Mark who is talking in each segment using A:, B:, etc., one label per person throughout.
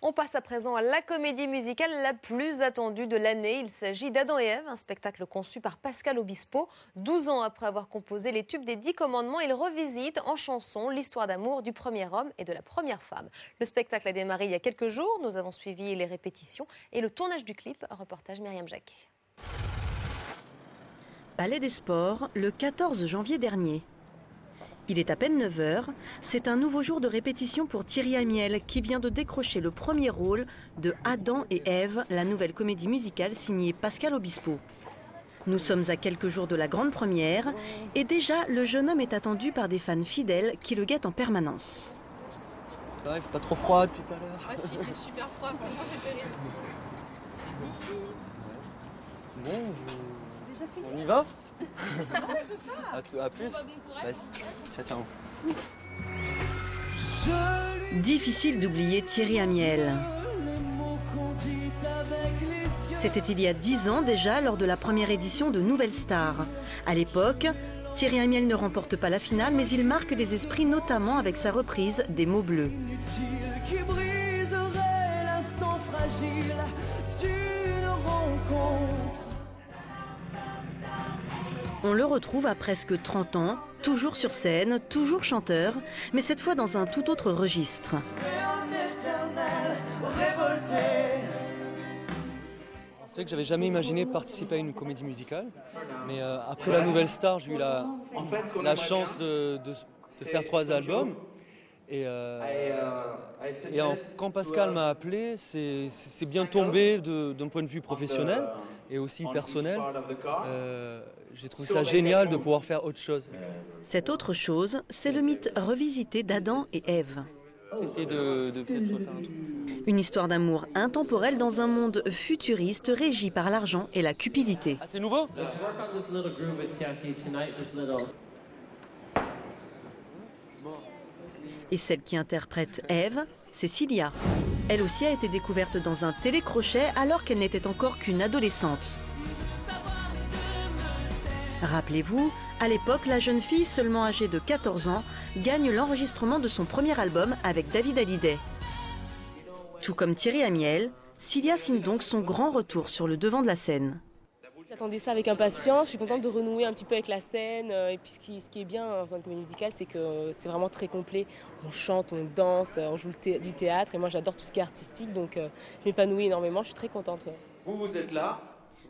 A: On passe à présent à la comédie musicale la plus attendue de l'année. Il s'agit d'Adam et Ève, un spectacle conçu par Pascal Obispo. 12 ans après avoir composé les tubes des Dix Commandements, il revisite en chanson l'histoire d'amour du premier homme et de la première femme. Le spectacle a démarré il y a quelques jours. Nous avons suivi les répétitions et le tournage du clip. Reportage Myriam Jacquet.
B: Palais des Sports, le 14 janvier dernier. Il est à peine 9h, c'est un nouveau jour de répétition pour Thierry Amiel qui vient de décrocher le premier rôle de Adam et Ève, la nouvelle comédie musicale signée Pascal Obispo. Nous sommes à quelques jours de la grande première et déjà le jeune homme est attendu par des fans fidèles qui le guettent en permanence.
C: Ça va, il fait pas trop froid depuis tout à l'heure
D: Ah si, il fait super froid, franchement c'est terrible.
C: Bon, on y va? à, plus. Ciao, ciao.
B: Difficile d'oublier Thierry Amiel. C'était il y a dix ans déjà lors de la première édition de Nouvelle Star. À l'époque, Thierry Amiel ne remporte pas la finale, mais il marque les esprits notamment avec sa reprise des mots bleus.
E: qui briserait l'instant fragile d'une rencontre.
B: On le retrouve à presque 30 ans, toujours sur scène, toujours chanteur, mais cette fois dans un tout autre registre.
C: C'est vrai que j'avais jamais imaginé participer à une comédie musicale, mais euh, après la Nouvelle Star, j'ai eu la, la chance de, de- de faire trois albums. Et, euh, et en- quand Pascal m'a appelé, c'est bien tombé d'un point de vue professionnel et aussi personnel. Euh, j'ai trouvé ça génial de pouvoir faire autre chose.
B: Cette autre chose, c'est le mythe revisité d'Adam et Ève.
C: J'ai essayé de, de peut-être refaire un truc.
B: Une histoire d'amour intemporelle dans un monde futuriste régi par l'argent et la cupidité.
C: Ah, c'est nouveau?
F: Let's work on this little groove with Tiaki tonight, this little
B: Et celle qui interprète Ève, c'est Cilia. Elle aussi a été découverte dans un télécrochet alors qu'elle n'était encore qu'une adolescente. Rappelez-vous, à l'époque, la jeune fille, seulement âgée de 14 ans, gagne l'enregistrement de son premier album avec David Hallyday. Tout comme Thierry Amiel, Cilia signe donc son grand retour sur le devant de la scène.
G: J'attendais ça avec impatience, je suis contente de renouer un petit peu avec la scène. euh, Et puis ce qui, ce qui est bien en faisant une comédie musicale, c'est que euh, c'est vraiment très complet. On chante, on danse, euh, on joue thé- du théâtre. Et moi j'adore tout ce qui est artistique, donc euh, je m'épanouis énormément, je suis très contente. ouais.
H: Vous, vous êtes là.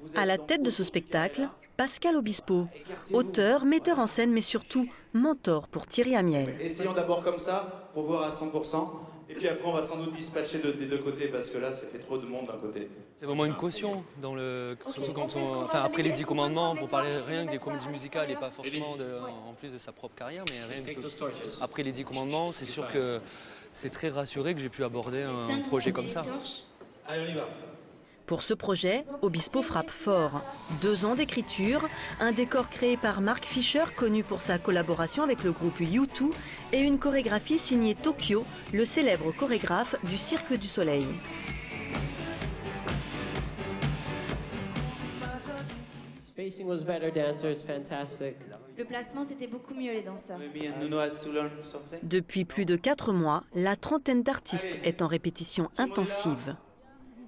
H: vous êtes
B: À la tête de ce spectacle. Pascal Obispo, auteur, metteur en scène, mais surtout mentor pour Thierry Amiel.
H: Essayons d'abord comme ça pour voir à 100%. Et puis après, on va sans doute dispatcher de- des deux côtés parce que là, ça fait trop de monde d'un côté.
C: C'est vraiment une caution, dans le, surtout quand on, enfin, après les dix commandements, pour parler rien que des comédies musicales et pas forcément de- en plus de sa propre carrière, mais rien que après les dix commandements, c'est sûr que c'est très rassuré que j'ai pu aborder un projet comme ça.
H: Allez, on y va.
B: Pour ce projet, Obispo frappe fort. Deux ans d'écriture, un décor créé par Mark Fisher, connu pour sa collaboration avec le groupe U2, et une chorégraphie signée Tokyo, le célèbre chorégraphe du Cirque du Soleil.
F: Spacing was better, dancers, fantastic.
I: Le placement, c'était beaucoup mieux, les danseurs.
B: Depuis plus de quatre mois, la trentaine d'artistes est en répétition intensive.
H: Bando.
I: Celle de Pascal.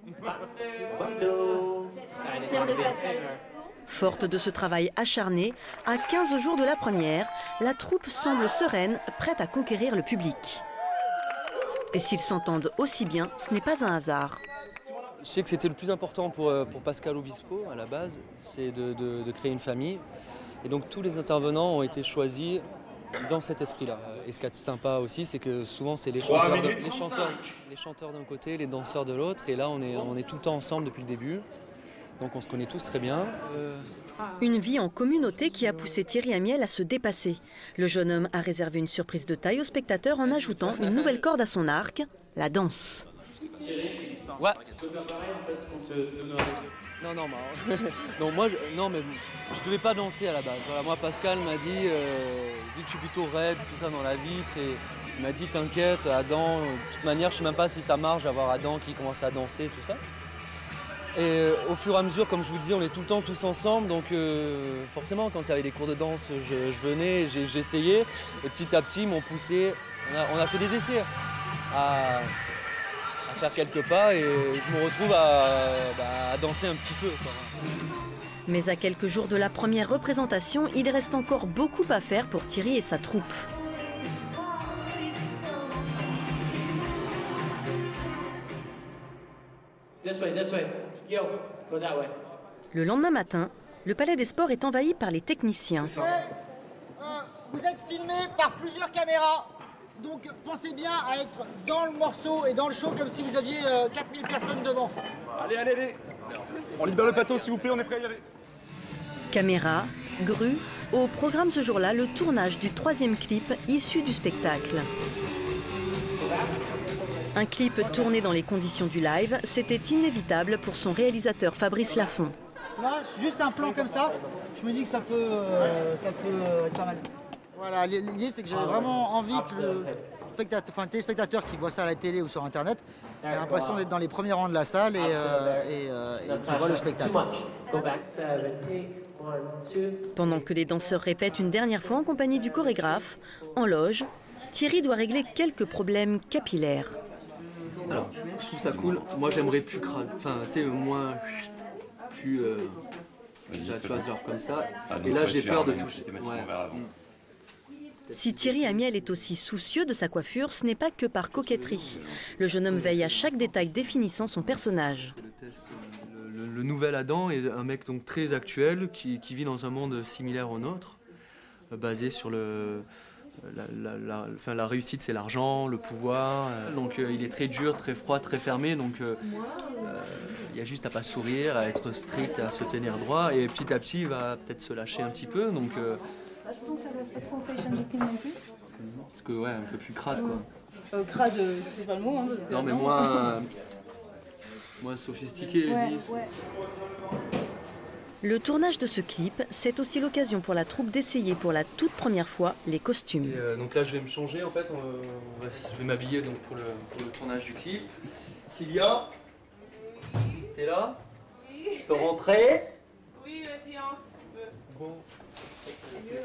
B: Forte de ce travail acharné, à 15 jours de la première, la troupe semble sereine, prête à conquérir le public. Et s'ils s'entendent aussi bien, ce n'est pas un hasard.
C: Je sais que c'était le plus important pour, euh, Pascal Obispo à la base, c'est de- de créer une famille. Et donc tous les intervenants ont été choisis dans cet esprit-là. Et ce qui est sympa aussi, c'est que souvent c'est les chanteurs, de- les chanteurs, les chanteurs d'un côté, les danseurs de l'autre. Et là, on est, on est tout le temps ensemble depuis le début. Donc on se connaît tous très bien. Euh,
B: Une vie en communauté qui a poussé Thierry Amiel à se dépasser. Le jeune homme a réservé une surprise de taille aux spectateurs en ajoutant une nouvelle corde à son arc, la danse.
C: Ouais.
H: Tu peux faire pareil en fait avec eux.
C: Non, non, non, moi, je, non, mais je devais pas danser à la base. Voilà, moi, Pascal m'a dit, euh, vu que je suis plutôt raide, tout ça dans la vitre, et il m'a dit, t'inquiète, Adam, de toute manière, je sais même pas si ça marche d'avoir Adam qui commence à danser, tout ça. Et euh, au fur et à mesure, comme je vous disais, on est tout le temps tous ensemble, donc euh, forcément, quand il y avait des cours de danse, je, je venais, j'essayais, et petit à petit, ils m'ont poussé, on a, on a fait des essais à, à faire quelques pas et je me retrouve à, bah, à danser un petit peu. quoi.
B: Mais à quelques jours de la première représentation, il reste encore beaucoup à faire pour Thierry et sa troupe. Le lendemain matin, le Palais des Sports est envahi par les techniciens.
J: Euh, vous êtes filmé par plusieurs caméras. Donc pensez bien à être dans le morceau et dans le show comme si vous aviez euh, 4000 personnes devant.
K: Allez, allez, allez On libère le plateau s'il vous plaît, on est prêt à y aller.
B: Caméra, grue, au programme ce jour-là le tournage du troisième clip issu du spectacle. Un clip tourné dans les conditions du live, c'était inévitable pour son réalisateur Fabrice Laffont.
J: Là, juste un plan comme ça, je me dis que ça peut, euh, ça peut euh, être pas mal. Voilà, l'idée c'est que j'avais vraiment envie que le, spectateur, enfin, téléspectateur qui voit ça à la télé ou sur internet ait l'impression d'être dans les premiers rangs de la salle et, euh, et, euh, et qu'il voit le spectacle.
B: Pendant que les danseurs répètent une dernière fois en compagnie du chorégraphe, en loge, Thierry doit régler quelques problèmes capillaires.
C: Alors, je trouve ça cool. Moi, j'aimerais plus crade. Enfin, tu sais, moins. Plus. euh, tu vois, genre comme ça. Et là, j'ai peur de toucher. Ouais.
B: Si Thierry Amiel est aussi soucieux de sa coiffure, ce n'est pas que par coquetterie. Le jeune homme veille à chaque détail définissant son personnage.
C: Le, nouvel Adam est un mec donc très actuel qui, vit dans un monde similaire au nôtre, euh, basé sur. La, la- réussite, c'est l'argent, le pouvoir. euh, donc, euh, il est très dur, très froid, très fermé. Donc, il y a juste à pas sourire, à être strict, à se tenir droit. Et petit à petit, il va peut-être se lâcher un petit peu. Euh,
D: pas trop fashion victime non plus.
C: parce que, ouais, un peu plus crade, quoi.
D: Euh, crade, c'est pas le mot. Hein,
C: Non, mais moins. moins sophistiqué,
D: Ouais,
C: lisse.
D: ouais.
B: Le tournage de ce clip, c'est aussi l'occasion pour la troupe d'essayer pour la toute première fois les costumes.
C: Et, euh, donc là, je vais me changer en fait. on- on va- je vais m'habiller donc pour le, pour le tournage du clip. Cilia, t'es là? Je peux rentrer?
G: Oui, vas-y, si tu veux.
C: Bon.
G: C'est mieux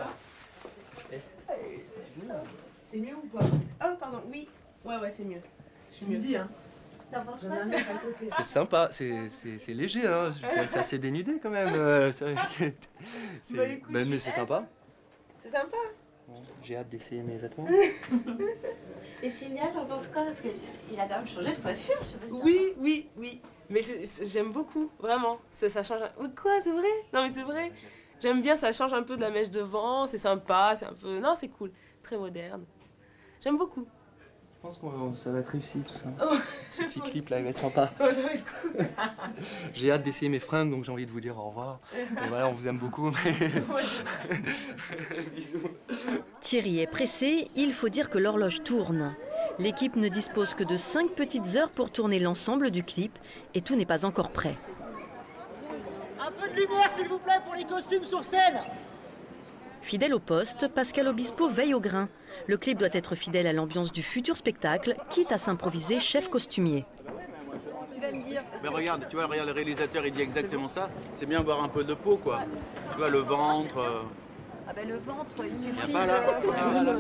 G: ou pas Oh, pardon, oui. Ouais, ouais, c'est mieux. Je suis mieux. dis, hein.
C: C'est sympa, c'est c'est- c'est léger, hein. c'est c'est assez dénudé quand même. euh, c'est- c'est- c'est-
G: Bah, écoute,
C: ben, mais c'est sympa.
G: C'est sympa.
C: Bon, J'ai hâte d'essayer mes vêtements.
L: Et Cilia, t'en penses quoi? Parce qu'il a quand même changé de coiffure, je sais pas si
G: Oui, oui, oui. Mais c'est- c'est- j'aime beaucoup, vraiment. Ça, ça change. un- Quoi, c'est vrai? Non, mais c'est vrai. J'aime bien, ça change un peu de la mèche devant. C'est sympa, c'est un peu. Non, c'est cool. Très moderne. J'aime beaucoup.
C: Je pense que ça va être réussi tout ça.
G: Oh.
C: Ce petit clip là, il va être sympa.
G: Oh, ça va être cool.
C: J'ai hâte d'essayer mes fringues, donc j'ai envie de vous dire au revoir. Et voilà, on vous aime beaucoup.
B: Thierry est pressé, il faut dire que l'horloge tourne. L'équipe ne dispose que de 5 petites heures pour tourner l'ensemble du clip et tout n'est pas encore prêt.
J: Un peu de lumière s'il vous plaît pour les costumes sur scène
B: Fidèle au poste, Pascal Obispo veille au grain. Le clip doit être fidèle à l'ambiance du futur spectacle, quitte à s'improviser chef costumier.
D: Tu vas me dire.
H: Mais regarde, tu vois, regarde, le réalisateur, il dit exactement ça. C'est bien voir un peu de peau, quoi. Tu vois, le ventre. euh,
D: Ah ben le ventre, il
H: Il
D: suffit
H: n'y a pas là.
D: de...
H: Ah, là.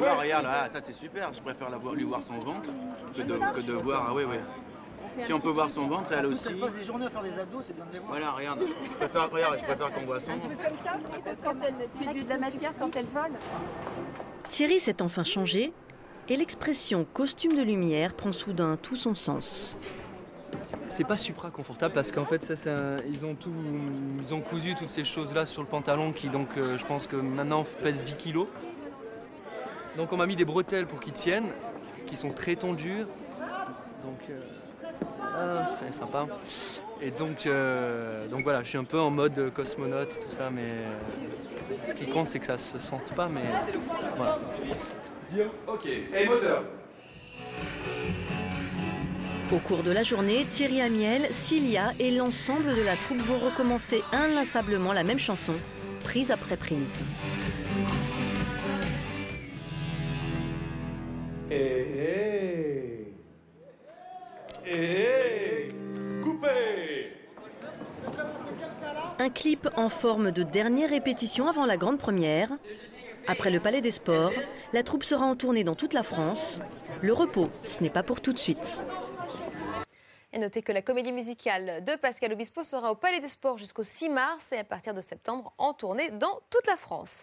H: Ouais, regarde, ah, ça c'est super. Je préfère la voir, lui voir son ventre que de, que de voir. Ah oui, oui. Si on peut voir son ventre, elle aussi.
J: Elle passe des journées à faire des abdos, c'est bien de les voir.
H: Voilà, regarde. Je préfère, regarde, je préfère qu'on voit son
D: Un
H: ventre.
D: truc comme ça, quand elle fait de la matière quand elle vole.
B: Thierry s'est enfin changé et l'expression costume de lumière prend soudain tout son sens.
C: C'est pas supra confortable parce qu'en fait ça, c'est un- ils ont tout ils ont cousu toutes ces choses là sur le pantalon qui donc euh, je pense que maintenant pèse 10 kilos. Donc on m'a mis des bretelles pour qu'ils tiennent, qui sont très tendues. Donc euh, ah, très sympa. Et donc euh, donc voilà, je suis un peu en mode cosmonaute tout ça, mais ce qui compte c'est que ça se sente pas, mais voilà.
K: Ok, et moteur
B: Au cours de la journée, Thierry Amiel, Cilia et l'ensemble de la troupe vont recommencer inlassablement la même chanson, prise après prise.
K: Eh eh Eh
B: Un clip en forme de dernière répétition avant la grande première. Après le Palais des Sports, la troupe sera en tournée dans toute la France. Le repos, ce n'est pas pour tout de suite.
A: Et notez que la comédie musicale de Pascal Obispo sera au Palais des Sports jusqu'au 6 mars et à partir de septembre en tournée dans toute la France.